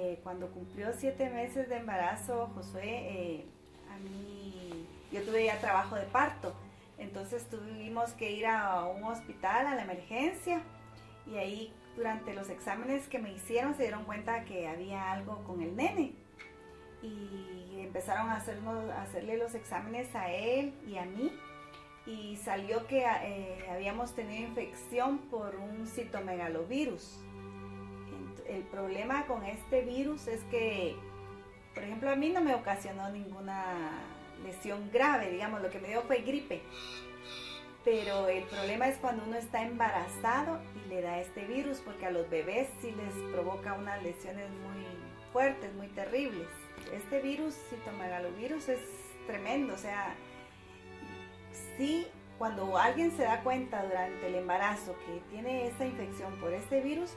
Eh, cuando cumplió siete meses de embarazo, Josué, eh, a mí, yo tuve ya trabajo de parto, entonces tuvimos que ir a un hospital, a la emergencia, y ahí durante los exámenes que me hicieron se dieron cuenta que había algo con el nene. Y empezaron a, hacernos, a hacerle los exámenes a él y a mí. Y salió que eh, habíamos tenido infección por un citomegalovirus. El problema con este virus es que, por ejemplo, a mí no me ocasionó ninguna lesión grave, digamos, lo que me dio fue gripe pero el problema es cuando uno está embarazado y le da este virus, porque a los bebés sí les provoca unas lesiones muy fuertes, muy terribles. Este virus, citomegalovirus, es tremendo, o sea, sí, cuando alguien se da cuenta durante el embarazo que tiene esta infección por este virus,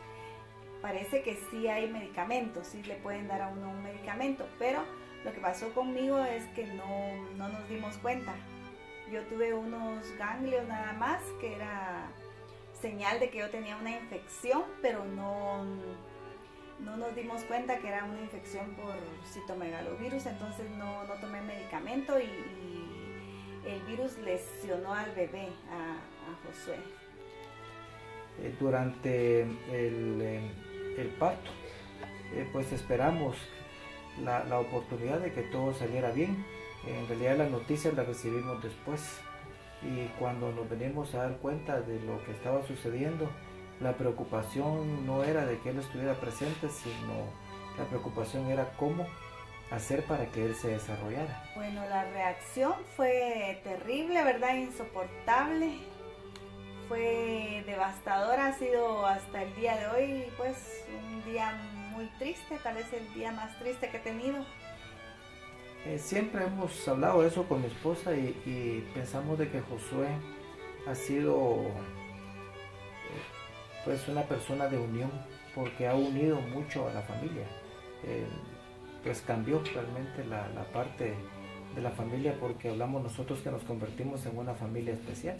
parece que sí hay medicamentos, sí le pueden dar a uno un medicamento, pero lo que pasó conmigo es que no, no nos dimos cuenta yo tuve unos ganglios nada más, que era señal de que yo tenía una infección, pero no, no nos dimos cuenta que era una infección por citomegalovirus, entonces no, tomé medicamento y, el virus lesionó al bebé, a, Josué. Eh, durante el, el parto, eh, pues esperamos la, la oportunidad de que todo saliera bien en realidad las noticias las recibimos después y cuando nos venimos a dar cuenta de lo que estaba sucediendo, la preocupación no era de que él estuviera presente, sino la preocupación era cómo hacer para que él se desarrollara. Bueno, la reacción fue terrible, ¿verdad? Insoportable. Fue devastadora, ha sido hasta el día de hoy, pues un día muy triste, tal vez el día más triste que he tenido eh, siempre hemos hablado eso con mi esposa y, pensamos de que Josué ha sido eh, pues una persona de unión porque ha unido mucho a la familia. Eh, pues cambió realmente la, parte de la familia porque hablamos nosotros que nos convertimos en una familia especial.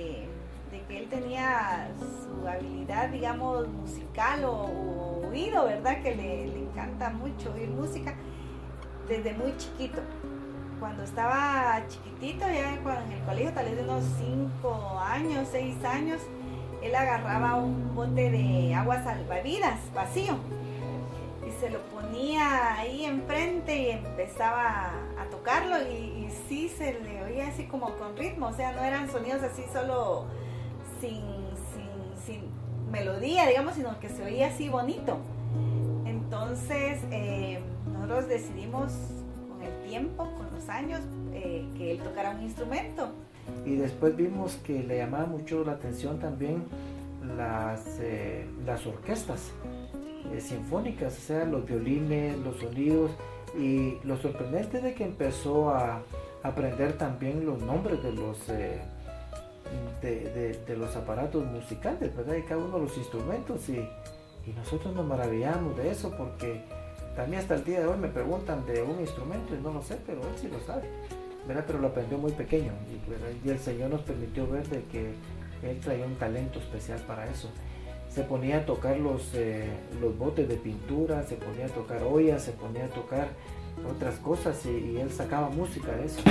digamos, musical o, oído, ¿verdad? Que le, encanta mucho oír música desde muy chiquito. Cuando estaba chiquitito, ya en el colegio, tal vez de unos 5 años, 6 años, él agarraba un bote de agua salvavidas vacío y se lo ponía ahí enfrente y empezaba a tocarlo y sí se le oía así como con ritmo, o sea, no eran sonidos así solo sin, sin, sin melodía, digamos, sino que se oía así bonito. Entonces, eh, nosotros decidimos con el tiempo, con los años, eh, que él tocara un instrumento. Y después vimos que le llamaba mucho la atención también las, eh, las orquestas sinfónicas, o sea, los violines, los sonidos. Y lo sorprendente de que empezó a aprender también los nombres de los de, los aparatos musicales, ¿verdad? Y cada uno de los instrumentos y, nosotros nos maravillamos de eso porque también hasta el día de hoy me preguntan de un instrumento y no lo sé, pero él sí lo sabe, ¿verdad? Pero lo aprendió muy pequeño y, el Señor nos permitió ver de que él traía un talento especial para eso. Se ponía a tocar los, eh, los botes de pintura, se ponía a tocar ollas, se ponía a tocar otras cosas y él sacaba música de eso.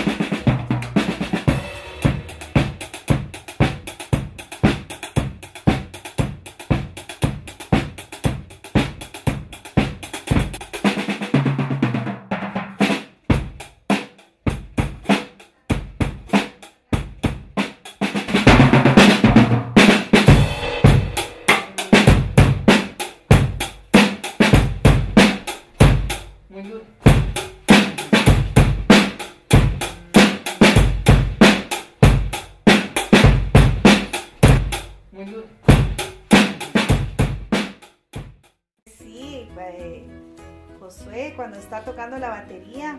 Josué cuando está tocando la batería.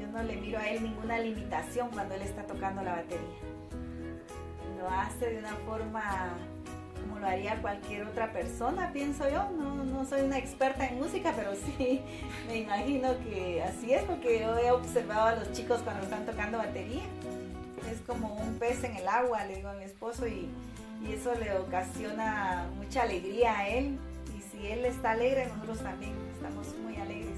Yo no le miro a él ninguna limitación cuando él está tocando la batería. Lo hace de una forma como lo haría cualquier otra persona, pienso yo. No, no soy una experta en música, pero sí me imagino que así es, porque yo he observado a los chicos cuando están tocando batería. Es como un pez en el agua, le digo a mi esposo, y, y eso le ocasiona mucha alegría a él. Y si él está alegre, nosotros también estamos muy alegres.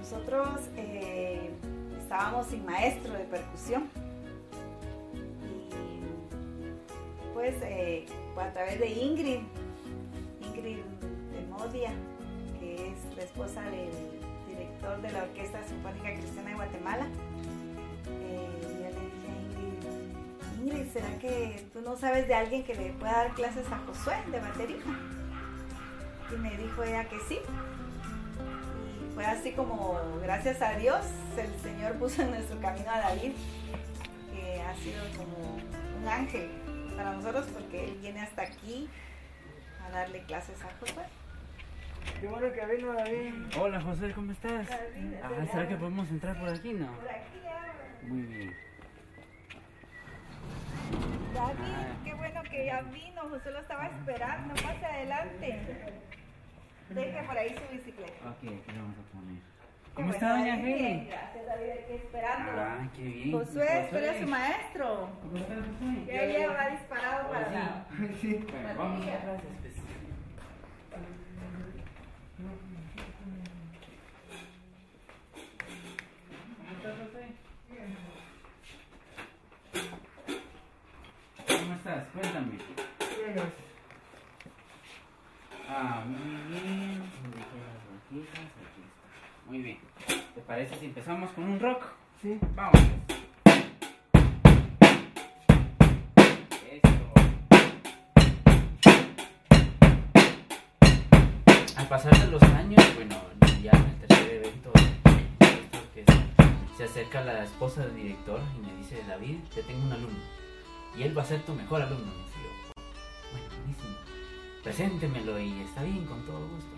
Nosotros eh, estábamos sin maestro de percusión y pues eh, a través de Ingrid, Ingrid de la Orquesta Sinfónica Cristiana de Guatemala, eh, yo le dije a Ingrid, Ingrid, ¿será que tú no sabes de alguien que le pueda dar clases a Josué de batería? Y me dijo ella que sí. Y fue así como, gracias a Dios, el Señor puso en nuestro camino a David, que ha sido como un ángel para nosotros porque él viene hasta aquí a darle clases a Josué. Qué bueno que vino David. Hola José, ¿cómo estás? David, Ah, David, ¿será que podemos entrar por aquí, no? Por aquí ya. Muy bien. David, Ah. qué bueno que ya vino, José lo estaba esperando, pase adelante. Deje por ahí su bicicleta. Ok, aquí lo vamos a poner. ¿Cómo bueno, está, doña Heli? Gracias, David, aquí esperándolo. Ah, qué bien. Josué, espera a su maestro. ¿Cómo está, Josué? Ya lleva disparado para la... Sí. Bueno, vamos a clases. ¿Cómo estás, José? ¿Cómo estás? Cuéntame. Ah, muy bien. Muy bien. ¿Te parece si empezamos con un rock? Sí. Vamos. Al pasar de los años, bueno, ya en el tercer evento orquesta, se acerca la esposa del director y me dice, David, te tengo un alumno. Y él va a ser tu mejor alumno. Dice yo, bueno, buenísimo. Preséntemelo y está bien, con todo gusto.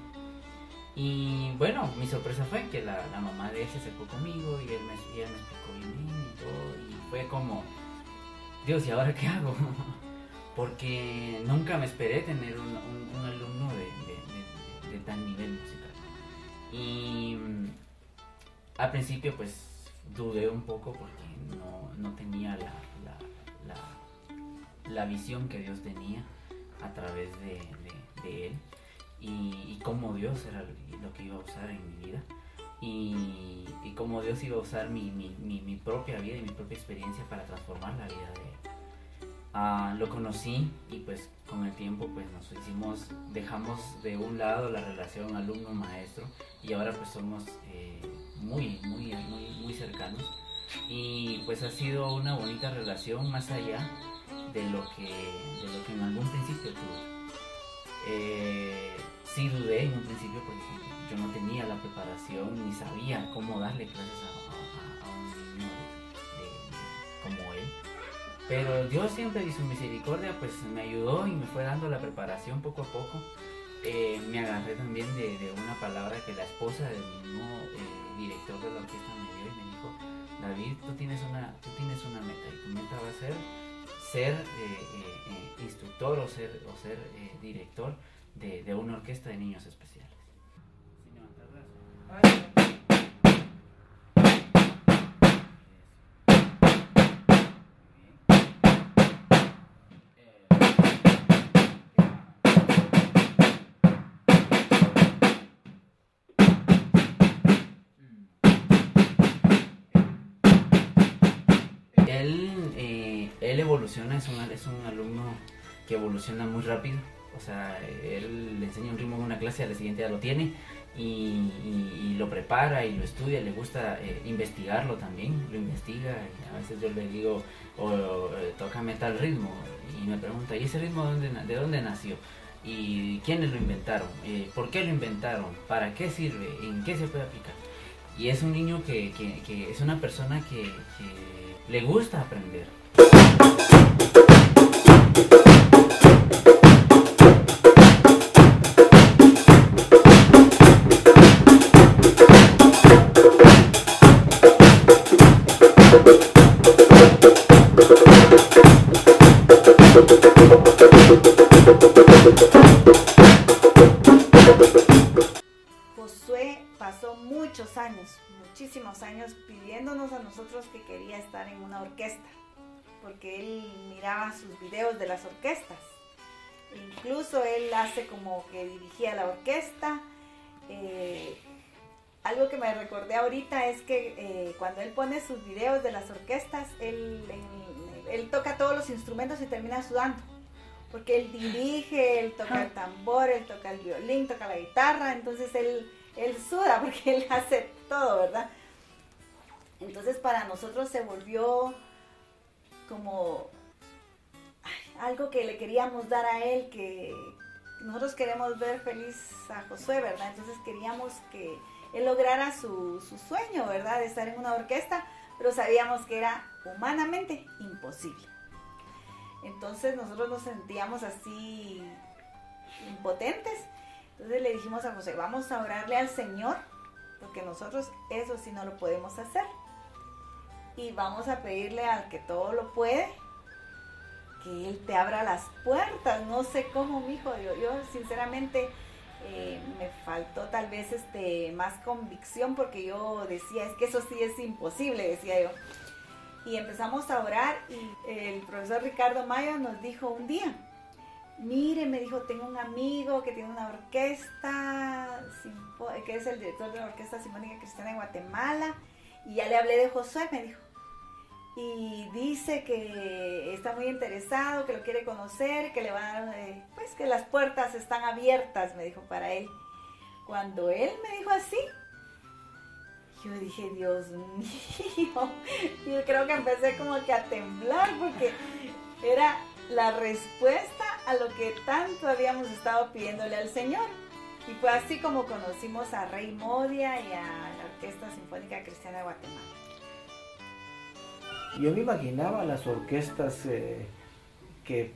Y bueno, mi sorpresa fue que la, mamá de él se acercó conmigo y él me, y me explicó bien y todo. Y fue como, Dios, ¿y ahora qué hago? Porque nunca me esperé tener un, alumno de, de- tan nivel musical. Y mm, al principio pues dudé un poco porque no, no tenía la- la visión que Dios tenía a través de, él y, y cómo Dios era lo que iba a usar en mi vida y, y cómo Dios iba a usar mi- mi propia vida y mi propia experiencia para transformar la vida de él. Ah, lo conocí y pues con el tiempo pues nos hicimos, dejamos de un lado la relación alumno-maestro y ahora pues somos eh, muy, muy, muy, muy cercanos y pues ha sido una bonita relación más allá de lo que, de lo que en algún principio tuve. Eh, sí dudé en un principio porque yo no tenía la preparación ni sabía cómo darle clases a, un niño como él. Pero Dios siempre y su misericordia pues me ayudó y me fue dando la preparación poco a poco. Eh, me agarré también de, de una palabra que la esposa del mismo eh, director de la orquesta me dio y me dijo, David, tú tienes una, tú tienes una meta y tu meta va a ser ser eh, eh, eh, instructor o ser, o ser director de, de una orquesta de niños especiales. Él, eh, él evoluciona, es un, es un alumno que evoluciona muy rápido. O sea, él le enseña un ritmo en una clase, a la siguiente ya lo tiene y, lo prepara y lo estudia, le gusta eh, investigarlo también, lo investiga. A veces yo le digo, o, eh, tócame tal ritmo y me pregunta, ¿y ese ritmo de dónde nació? y quiénes lo inventaron, eh, por qué lo inventaron, para qué sirve, en qué se puede aplicar. Y es un niño que, que- es una persona que le gusta aprender. Josué pasó muchos años, muchísimos años pidiéndonos a nosotros que quería estar en una orquesta, porque él miraba sus videos de las orquestas. Incluso él hace como que dirigía la orquesta. Eh, algo que me recordé ahorita es que eh, cuando él pone sus videos de las orquestas, él, él- él toca todos los instrumentos y termina sudando. Porque él dirige, él toca el tambor, él toca el violín, toca la guitarra, entonces él, él suda porque él hace todo, ¿verdad? Entonces para nosotros se volvió como algo que le queríamos dar a él, que nosotros queremos ver feliz a Josué, ¿verdad? Entonces queríamos que él lograra su, su sueño, ¿verdad? De estar en una orquesta, pero sabíamos que era humanamente imposible. Entonces nosotros nos sentíamos así impotentes. Entonces le dijimos a José, vamos a orarle al Señor, porque nosotros eso sí no lo podemos hacer. Y vamos a pedirle al que todo lo puede, que Él te abra las puertas. No sé cómo, mijo. Yo, yo sinceramente eh, me faltó tal vez este más convicción porque yo decía, es que eso sí es imposible, decía yo. Y empezamos a orar y el profesor Ricardo Mayo nos dijo un día, mire, me dijo, tengo un amigo que tiene una orquesta, que es el director de la Orquesta Sinfónica Cristiana de Guatemala, y ya le hablé de Josué, me dijo. Y dice que está muy interesado, que lo quiere conocer, que le va a dar, eh, pues que las puertas están abiertas, me dijo para él. Cuando él me dijo así, yo dije, Dios mío, y creo que empecé como que a temblar porque era la respuesta a lo que tanto habíamos estado pidiéndole al Señor. Y fue así como conocimos a Rey Modia y a la Orquesta Sinfónica Cristiana de Guatemala. Yo me imaginaba las orquestas eh, que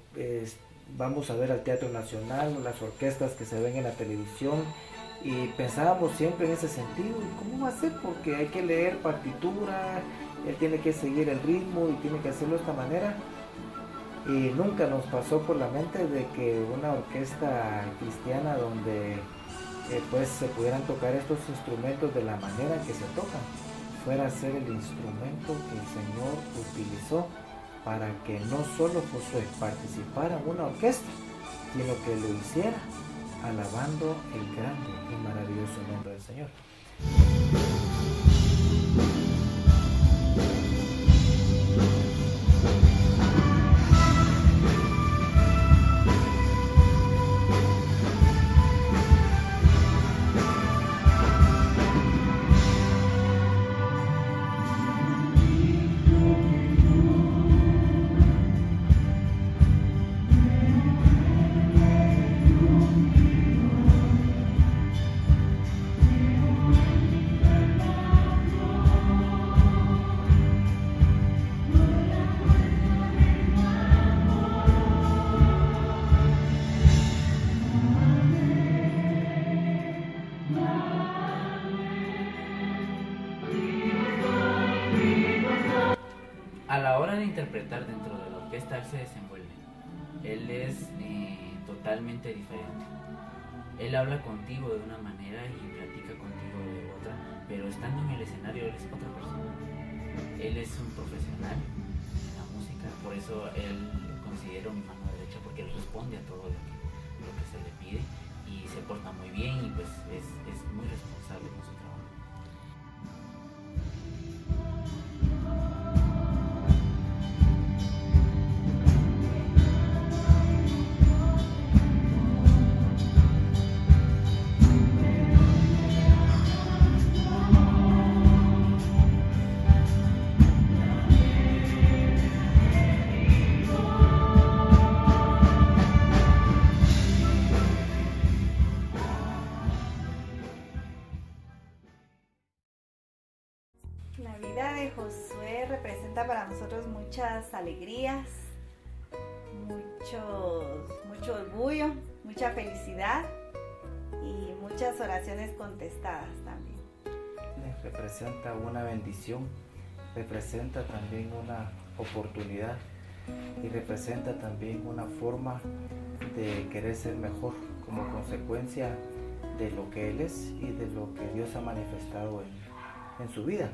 vamos a ver al Teatro Nacional, las orquestas que se ven en la televisión, y pensábamos siempre en ese sentido, ¿y ¿cómo va a ser? Porque hay que leer partitura, él tiene que seguir el ritmo y tiene que hacerlo de esta manera. Y nunca nos pasó por la mente de que una orquesta cristiana donde eh, pues se pudieran tocar estos instrumentos de la manera en que se tocan fuera a ser el instrumento que el Señor utilizó para que no solo Josué participara en una orquesta, sino que lo hiciera alabando el grande y maravilloso nombre del Señor. Él es eh, totalmente diferente. Él habla contigo de una manera y platica contigo de otra, pero estando en el escenario él es otra persona. Él es un profesional en la música, por eso él lo considero mi mano derecha, porque él responde a todo lo que, se le pide y se porta muy bien y pues es, es muy responsable con su trabajo. Alegrías, mucho, mucho orgullo, mucha felicidad y muchas oraciones contestadas también. Representa una bendición, representa también una oportunidad y representa también una forma de querer ser mejor como consecuencia de lo que Él es y de lo que Dios ha manifestado en, en su vida.